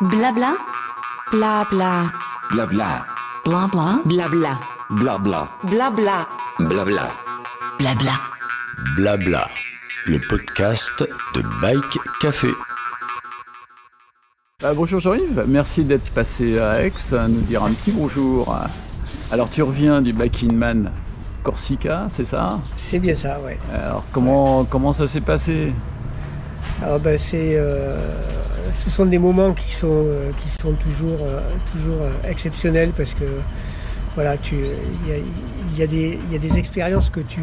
Blabla. Blabla. Blabla. Blabla. Blabla. Blabla. Blabla. Blabla. Blabla. Blabla. Le podcast de Bike Café. Bah, bonjour Jean-Yves, merci d'être passé à Aix, à nous dire un petit bonjour. Alors tu reviens du Back in Man Corsica, c'est ça C'est bien ça, ouais. Alors comment, comment ça s'est passé Alors ben, c'est, euh, ce sont des moments qui sont, euh, qui sont toujours, euh, toujours euh, exceptionnels parce que voilà, il y a, y a des, expériences que tu,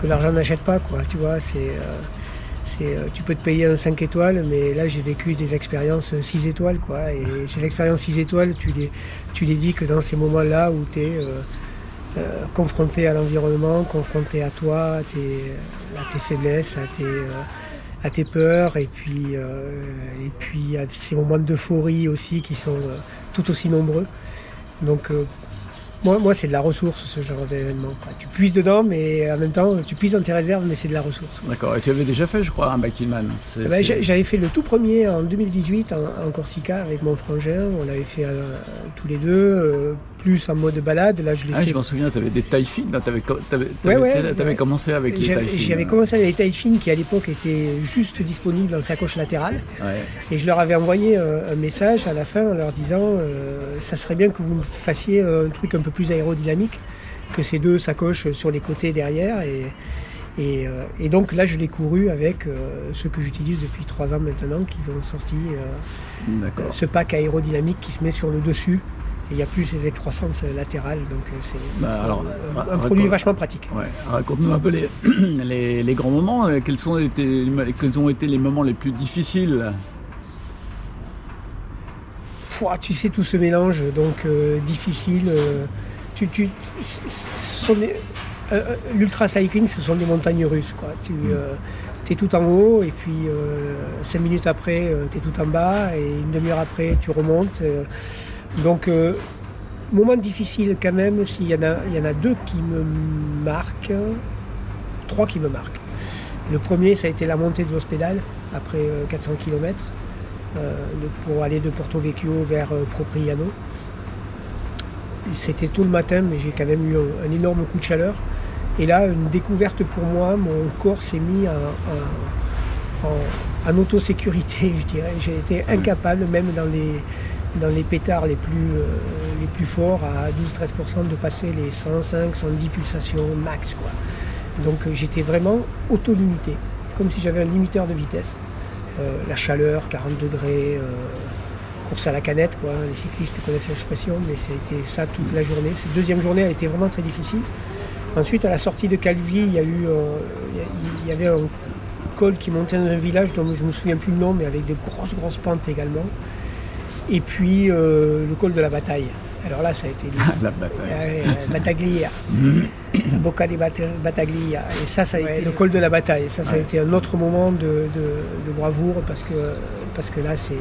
que l'argent n'achète pas, quoi. Tu vois, c'est, euh, euh, tu peux te payer un 5 étoiles, mais là j'ai vécu des expériences 6 étoiles, quoi. Et ces expériences 6 étoiles, tu les, tu les vis que dans ces moments-là où tu es confronté à l'environnement, confronté à toi, à tes, faiblesses, à tes, euh, à tes peurs, et puis, euh, et puis à ces moments d'euphorie aussi qui sont euh, tout aussi nombreux. Donc euh, moi, moi c'est de la ressource ce genre d'événement. Tu puises dedans, mais en même temps tu puises dans tes réserves, mais c'est de la ressource. D'accord, et tu avais déjà fait je crois un Back in Man C'est- Eh ben, J'avais fait le tout premier en 2018 en, en Corsica avec mon frangin. On l'avait fait euh, tous les deux, euh, plus en mode balade. Là, je l'ai Ah, fait je m'en souviens, tu avais des tailles fines, tu avais, Ouais, ouais, ouais. commencé avec les J'avais tailles fines. j'avais commencé avec les tailles fines qui à l'époque étaient juste disponibles en sacoche latérale. Et je leur avais envoyé euh, un message à la fin en leur disant ça serait bien que vous me fassiez un truc un peu plus aérodynamique que ces deux sacoches sur les côtés derrière. Et, et, euh, et donc là, je l'ai couru avec euh, ce que j'utilise depuis trois ans maintenant, qu'ils ont sorti euh, ce pack aérodynamique qui se met sur le dessus. Et il n'y a plus ces excroissances latérales, donc c'est Bah, un, produit vachement pratique. Ouais. Raconte-nous un peu les, les, les grands moments, quels, sont été, quels ont été les moments les plus difficiles Pouah, tu sais, tout ce mélange, donc euh, difficile. euh, tu, tu, euh, L'ultra cycling, ce sont des montagnes russes. Quoi. Tu es tout en haut, et puis cinq minutes après, tu es tout en bas, et une demi-heure après, tu remontes. donc, moment difficile quand même, s'il y, en a- il y en a deux qui me marquent, trois qui me marquent. Le premier, ça a été la montée de l'hospédal, après euh, 400 km pour aller de Porto Vecchio vers euh, Propriano. C'était tôt le matin, mais j'ai quand même eu un, un énorme coup de chaleur. Et là, une découverte pour moi, mon corps s'est mis en, en, en- en autosécurité, je dirais. J'ai été incapable, même dans les, dans les pétards les plus, euh, les plus forts, à 12-13%, de passer les 105, 110 pulsations max. Quoi. Donc euh, j'étais vraiment auto-limité, comme si j'avais un limiteur de vitesse. Euh, la chaleur, 40 degrés, euh, course à la canette, quoi. Les cyclistes connaissent l'expression, mais c'était ça toute la journée. Cette deuxième journée a été vraiment très difficile. Ensuite, à la sortie de Calvi, il y a eu, euh, il y avait un col qui montait dans un village dont je me souviens plus le nom, mais avec des grosses grosses pentes également. Et puis le col de la bataille. Alors là, ça a été La bataille. Euh, Battaglia. La Bocca di Bat- Battaglia. Et ça, ça a été le col de la bataille. Ça, ça a été un autre moment de, de- de bravoure parce que, parce que là, c'est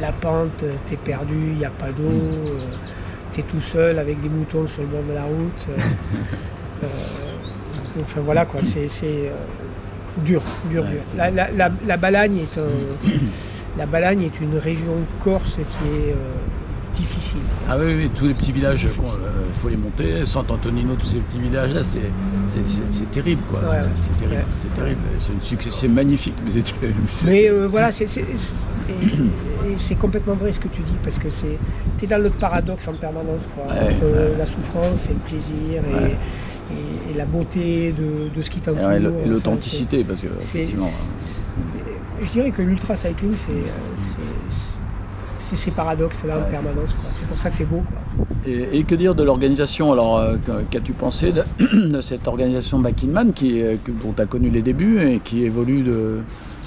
la pente, t'es perdu, il n'y a pas d'eau, euh, t'es tout seul avec des moutons sur le bord de la route. euh, euh, enfin voilà quoi, c'est euh, dur, dur, Ouais, dur. La, la, la, la Balagne est un, la Balagne est une région corse qui est euh, difficile. Ah oui, oui, tous les petits villages, il faut les monter. Sant'Antonino, tous ces petits villages-là, c'est terrible, quoi. Ouais, C'est- terrible, ouais. c'est terrible. C'est une succès, c'est magnifique. Mais, euh, voilà, c'est, complètement vrai ce que tu dis, parce que c'est, t'es dans le paradoxe en permanence, quoi, Ouais, entre euh, la souffrance et le plaisir, et, et- et la beauté de, de ce qui t'entoure. et Enfin, l'authenticité, parce que effectivement, c'est- je dirais que l'ultra cycling, c'est, euh, c'est, ces paradoxes-là Ouais, en permanence. C'est pour ça que c'est beau, quoi. Et, et que dire de l'organisation Alors, euh, qu'as-tu pensé de, de cette organisation Back in Man qui, est- que- dont tu as connu les débuts et qui évolue de,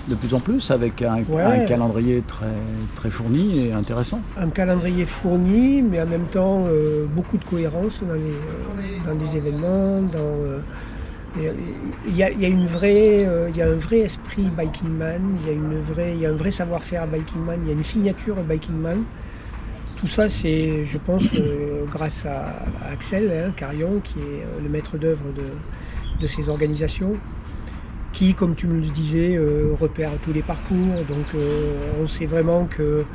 de plus en plus avec un, Ouais. un calendrier très, très fourni et intéressant? Un calendrier fourni, mais en même temps euh, beaucoup de cohérence dans les, euh, dans les événements. Dans, il, y a, une euh, il y a un vrai esprit biking man, il y a une il y a un vrai savoir-faire biking man, il y a une signature biking man. Tout ça, c'est, je pense, euh, grâce à, Axel hein, Carion, qui est euh, le maître d'œuvre de, ces organisations. qui, comme tu me le disais, repère tous les parcours. Donc on sait vraiment que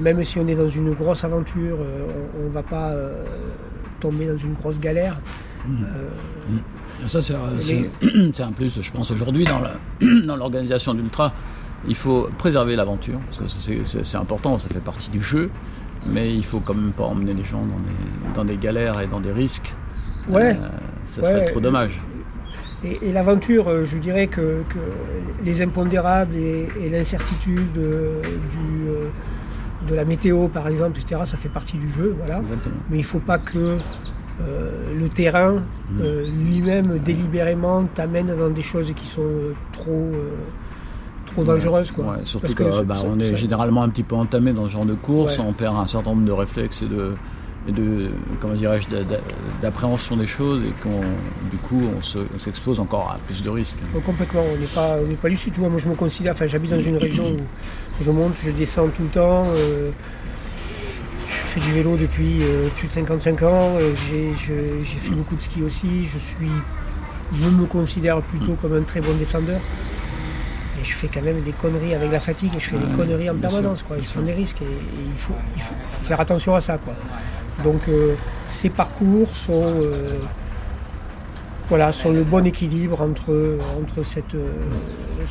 même si on est dans une grosse aventure, on ne va pas tomber dans une grosse galère. Euh, Ça, c'est un plus, je pense, aujourd'hui dans l'organisation d'Ultra. Il faut préserver l'aventure, c'est- important, ça fait partie du jeu, mais il faut quand même pas emmener les gens dans des, dans des galères et dans des risques. Ouais, Euh, ça serait ouais. trop dommage. Et, et l'aventure, euh, je dirais que, que les impondérables et, et l'incertitude de la météo, par exemple, etc., ça fait partie du jeu. Voilà. Exactement. Mais il ne faut pas que euh, le terrain euh, lui-même délibérément t'amène dans des choses qui sont euh, trop, trop dangereuses. Quoi. Ouais, surtout Parce que, que bah, ça- on est ça- généralement un petit peu entamé dans ce genre de course, Ouais. on perd un certain nombre de réflexes et de, et de comment dirais-je, d'a- d'a- d'appréhension des choses et qu'on, du coup, on se- on s'expose encore à plus de risques. Oh, complètement, on n'est pas, on n'est pas lucide. Tu vois, moi, je me considère, enfin, j'habite dans une région où je monte, je descends tout le temps. euh, fais du vélo depuis euh, plus de 55 ans. euh, j'ai, fait beaucoup de ski aussi. Je suis, je me considère plutôt comme un très bon descendeur. Et je fais quand même des conneries avec la fatigue. Je fais des conneries en permanence. sûr, quoi. Je prends des risques et, et il, faut, il faut- faut faire attention à ça. Quoi. Donc, euh, ces parcours sont euh, voilà, sont le bon équilibre entre, entre cette, euh,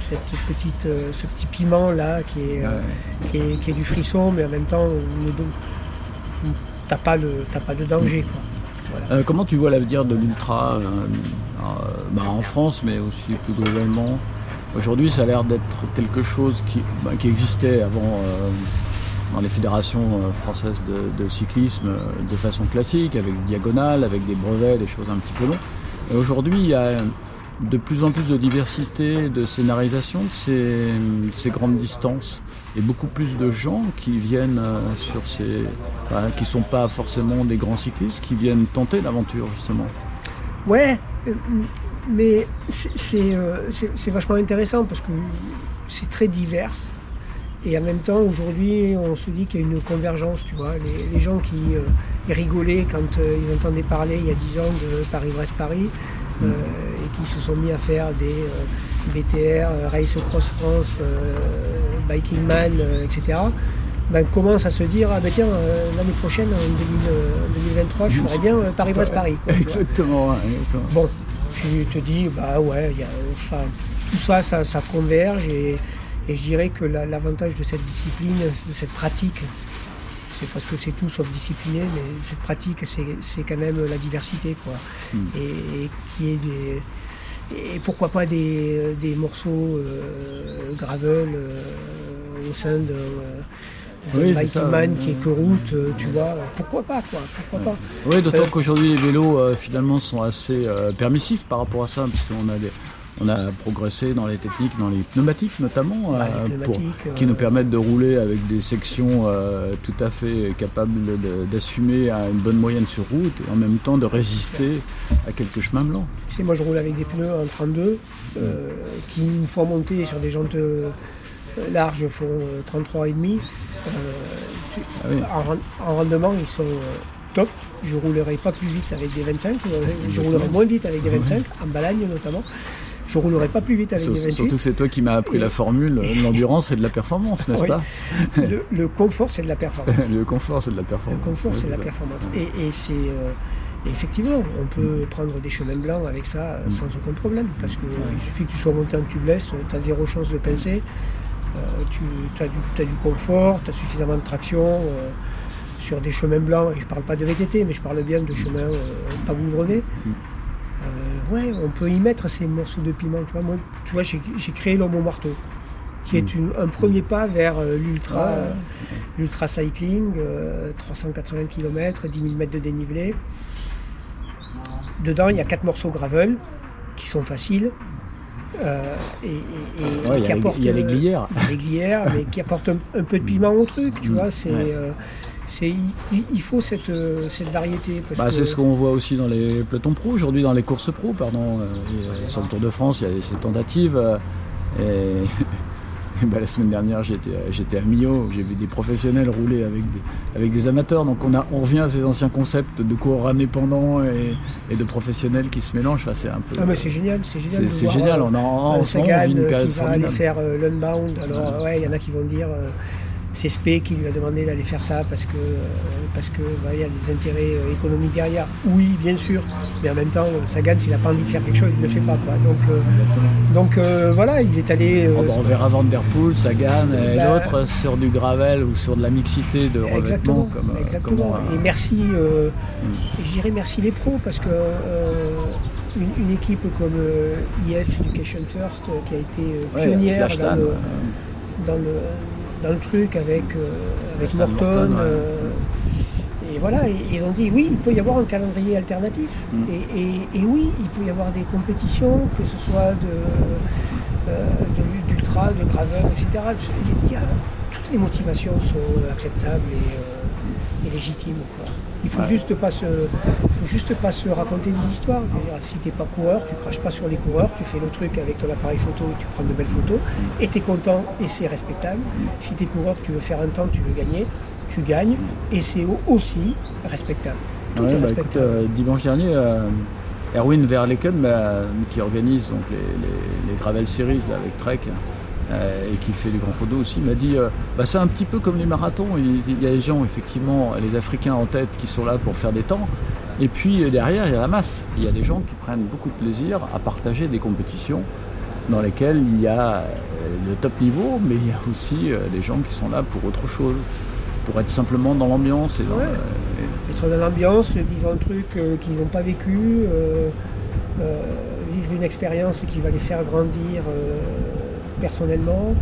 cette petite, ce petit piment là qui est, qui, est, qui est du frisson, mais en même temps, do- t'as pas, le- pas de danger. Quoi. Voilà. Euh, comment tu vois l'avenir de l'ultra euh, euh, bah, en France, mais aussi plus globalement? Aujourd'hui, ça a l'air d'être quelque chose qui, bah, qui existait avant euh, dans les fédérations françaises de, de cyclisme de façon classique, avec une diagonale, avec des brevets, des choses un petit peu longues. Et aujourd'hui, il y a de plus en plus de diversité, de scénarisation de ces, grandes distances et beaucoup plus de gens qui viennent euh, sur ces, enfin, qui sont pas forcément des grands cyclistes, qui viennent tenter l'aventure justement. Ouais, euh, mais euh, c'est- vachement intéressant parce que c'est très divers. Et en même temps, aujourd'hui, on se dit qu'il y a une convergence, tu vois. Les, gens qui rigolaient quand ils entendaient parler il y a 10 ans de Paris-Brest-Paris euh, et qui se sont mis à faire des euh, BTR, euh, Race Cross France, Biking Man, etc. Ben, commencent à se dire, ah ben tiens, euh, l'année prochaine, en 2000, euh, 2023, je ferais bien Paris-Brest-Paris. Exactement. Bon, tu te dis, bah ouais, il y a, enfin, tout ça, ça, ça converge et, et je dirais que la- l'avantage de cette discipline, de cette pratique, c'est parce que c'est tout sauf discipliné, mais cette pratique, c'est quand même la diversité, quoi. Mm. Et, et qui est des. Et pourquoi pas des, des morceaux euh, gravel euh, au sein de. euh, Oui, ça, man qui est que route, euh, tu vois, pourquoi pas quoi, pourquoi pas. Oui, d'autant qu'aujourd'hui les vélos finalement sont assez permissifs par rapport à ça, puisqu'on a des- on a progressé dans les techniques, dans les pneumatiques notamment, Bah, euh, pour- qui euh, nous permettent de rouler avec des sections euh, tout à fait capables d'assumer une bonne moyenne sur route et en même temps de résister à quelques chemins blancs. Tu sais, moi je roule avec des pneus en 32 euh, qui, une fois montés sur des jantes euh, larges, font euh, 33,5. Euh, tu- Ah oui. en, ren- en rendement, ils sont euh, top. Je roulerai pas plus vite avec des 25, euh, je roulerai moins vite avec des 25, en balagne notamment. Je roulerai pas plus vite avec des 28. Surtout que c'est toi qui m'as appris la formule, l'endurance c'est de la performance, n'est-ce Oui. pas Le, le confort, c'est de la performance. Le confort c'est de la Le performance. confort, Ouais, c'est la ça. performance. Et, et c'est euh, et effectivement, on peut prendre des chemins blancs avec ça euh, sans aucun problème. Parce qu'il suffit que tu sois monté en tubeless, tu as zéro chance de pincer. Euh, tu as du, confort, tu as suffisamment de traction euh, sur des chemins blancs. Et je parle pas de VTT, mais je parle bien de chemins euh, pas goudronnés. Euh, ouais, on peut y mettre ces morceaux de piment. Tu vois, moi, tu vois, j'ai j'ai créé l'homme au marteau, qui est une- un premier pas vers euh, l'ultra, euh, l'ultra cycling, euh, 380 km, 10 000 mètres de dénivelé. Dedans, il y a quatre morceaux gravel qui sont faciles. euh, et, et- et Ouais, il y qui apportent, il y a les glières. les glières, mais qui apportent un, un peu de piment au truc, tu Mm. vois. C'est, Ouais. Il, faut cette, euh, cette variété. Bah, que- c'est ce qu'on voit aussi dans les pelotons pro aujourd'hui, dans les courses pro, pardon. euh, et, euh, sur le Tour de France, il y a ces tentatives. et ben, la semaine dernière, j'étais, à Millau, j'ai vu des professionnels rouler avec des, avec des amateurs. Donc on, a, on revient à ces anciens concepts de coureurs indépendants et, et de professionnels qui se mélangent. Enfin, c'est un peu. Ah, mais c'est génial, c'est génial. c'est, génial. euh, On a en, en ce moment, on Sagan vit une période qui va aller faire euh, l'unbound. Alors ouais, il y en a qui vont dire euh, c'est Spé qui lui a demandé d'aller faire ça parce que parce que bah, y a des intérêts euh, économiques derrière. Oui, bien sûr, mais en même temps, euh, Sagan s'il a pas envie de faire quelque chose, il ne le fait pas. Quoi. Donc euh, donc euh, voilà, il est allé. euh, Oh, bah, on verra Van Der Poel, Sagan et Bah, d'autres sur du gravel ou sur de la mixité de revêtements. Exactement, Comme, exactement. comment, Et merci, euh, Mm. je dirais merci les pros parce que une, une équipe comme IF Education First qui a été ouais, pionnière le, dans le, dans le truc avec, euh, avec Morton. Ouais. euh, et voilà, et- ils ont dit oui, il peut y avoir un calendrier alternatif. Mm. Et, et- et oui, il peut y avoir des compétitions, que ce soit de, euh, de- d'ultra, de gravel, etc. Il y a- toutes les motivations sont acceptables et, et légitimes. quoi. Il faut Ouais. juste pas se, faut juste pas se raconter des histoires. Si t'es pas coureur, tu craches pas sur les coureurs, tu fais le truc avec ton appareil photo et tu prends de belles photos, et tu es content et c'est respectable. Si tu es coureur, tu veux faire un temps, tu veux gagner, tu gagnes, et c'est au- aussi respectable. Tout Ouais, est bah, écoute, euh, dimanche dernier, euh, Erwin Verleken, bah, qui organise donc, les, les, les Gravel Series là, avec Trek et qui fait des grands photos aussi, m'a dit euh, bah, c'est un petit peu comme les marathons. Il, y a les gens, effectivement, les Africains en tête qui sont là pour faire des temps. Et puis euh, derrière, il y a la masse. Il y a des gens qui prennent beaucoup de plaisir à partager des compétitions dans lesquelles il y a euh, le top niveau, mais il y a aussi euh, des gens qui sont là pour autre chose, pour être simplement dans l'ambiance et dans, Ouais. euh, et- Être dans l'ambiance, vivre un truc euh, qu'ils n'ont pas vécu, euh, euh, vivre une expérience qui va les faire grandir euh, personnellement.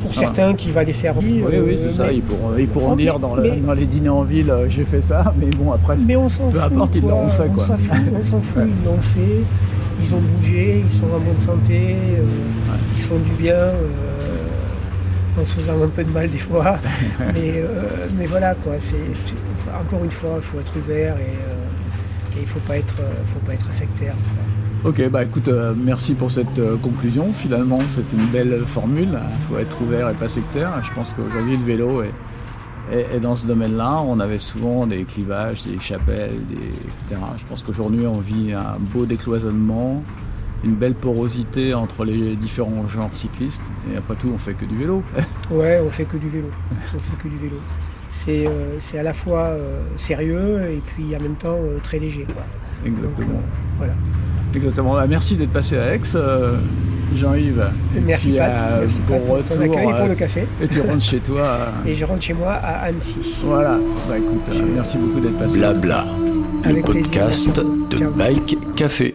Pour Ah. certains, qui va les faire Oui, vivre. oui, euh, c'est ça. mais- Ils pourront, ils pourront Mais- dire dans, le- mais- dans les dîners en ville, euh, j'ai fait ça, mais bon, après, c'est- Mais on Peu fout. importe, ils fait, On quoi. s'en fout, on s'en fout, ils l'ont fait. Ils ont bougé, ils sont en bonne santé, euh, ils se font du bien, euh, en se faisant un peu de mal des fois. mais, euh, mais voilà, quoi. C'est, encore une fois, il faut être ouvert et, euh, et il ne faut, pas être, euh, faut pas être sectaire. quoi. Ok, bah écoute, euh, merci pour cette euh, conclusion. Finalement, c'est une belle formule. Il faut être ouvert et pas sectaire. Je pense qu'aujourd'hui, le vélo est, est- est dans ce domaine-là. On avait souvent des clivages, des chapelles, des, etc. Je pense qu'aujourd'hui, on vit un beau décloisonnement, une belle porosité entre les différents genres cyclistes. Et après tout, on fait que du vélo. Ouais, on fait que du vélo. On fait que du vélo. C'est, euh, à la fois sérieux et puis en même temps très léger. Quoi. Exactement. voilà. Exactement. Bah, merci d'être passé à Aix, euh, Jean-Yves. Et Merci Pat, euh, merci bon Pat pour ton accueil et pour euh, le café. Et tu rentres chez toi. euh, Et je rentre chez moi à Annecy. Voilà. Bah écoute, euh, merci beaucoup d'être passé. Blabla, le podcast de Ciao. Bike Café.